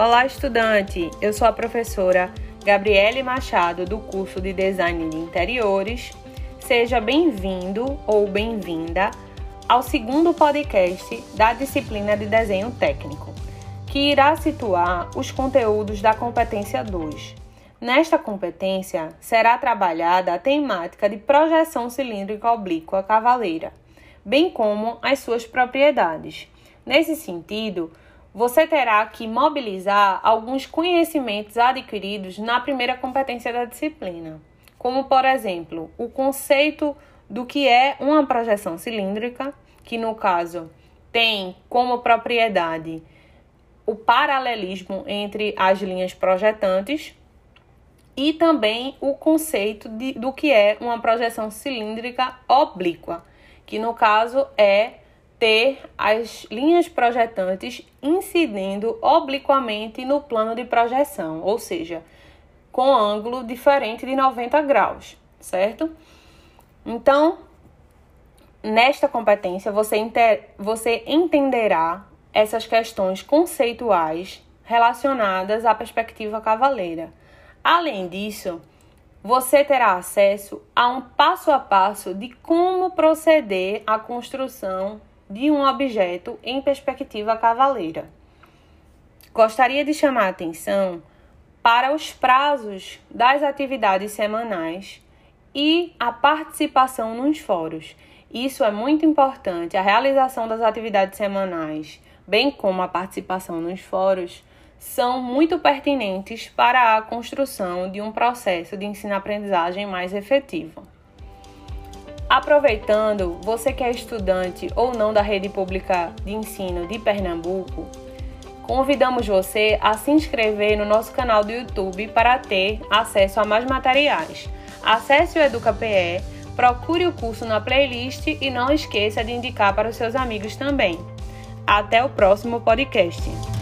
Olá, estudante! Eu sou a professora Gabriele Machado, do curso de Design de Interiores. Seja bem-vindo ou bem-vinda ao segundo podcast da disciplina de Desenho Técnico, que irá situar os conteúdos da competência 2. Nesta competência será trabalhada a temática de projeção cilíndrica oblíqua cavaleira, bem como as suas propriedades. Nesse sentido, você terá que mobilizar alguns conhecimentos adquiridos na primeira competência da disciplina, como, por exemplo, o conceito do que é uma projeção cilíndrica, que no caso tem como propriedade o paralelismo entre as linhas projetantes e também o conceito de, do que é uma projeção cilíndrica oblíqua, que no caso é ter as linhas projetantes incidindo obliquamente no plano de projeção, ou seja, com ângulo diferente de 90 graus, certo? Então, nesta competência, você, você entenderá essas questões conceituais relacionadas à perspectiva cavaleira. Além disso, você terá acesso a um passo a passo de como proceder à construção de um objeto em perspectiva cavaleira. Gostaria de chamar a atenção para os prazos das atividades semanais e a participação nos fóruns. Isso é muito importante, a realização das atividades semanais, bem como a participação nos fóruns, são muito pertinentes para a construção de um processo de ensino-aprendizagem mais efetivo. Aproveitando, você que é estudante ou não da rede pública de ensino de Pernambuco, convidamos você a se inscrever no nosso canal do YouTube para ter acesso a mais materiais. Acesse o EducaPE, procure o curso na playlist e não esqueça de indicar para os seus amigos também. Até o próximo podcast.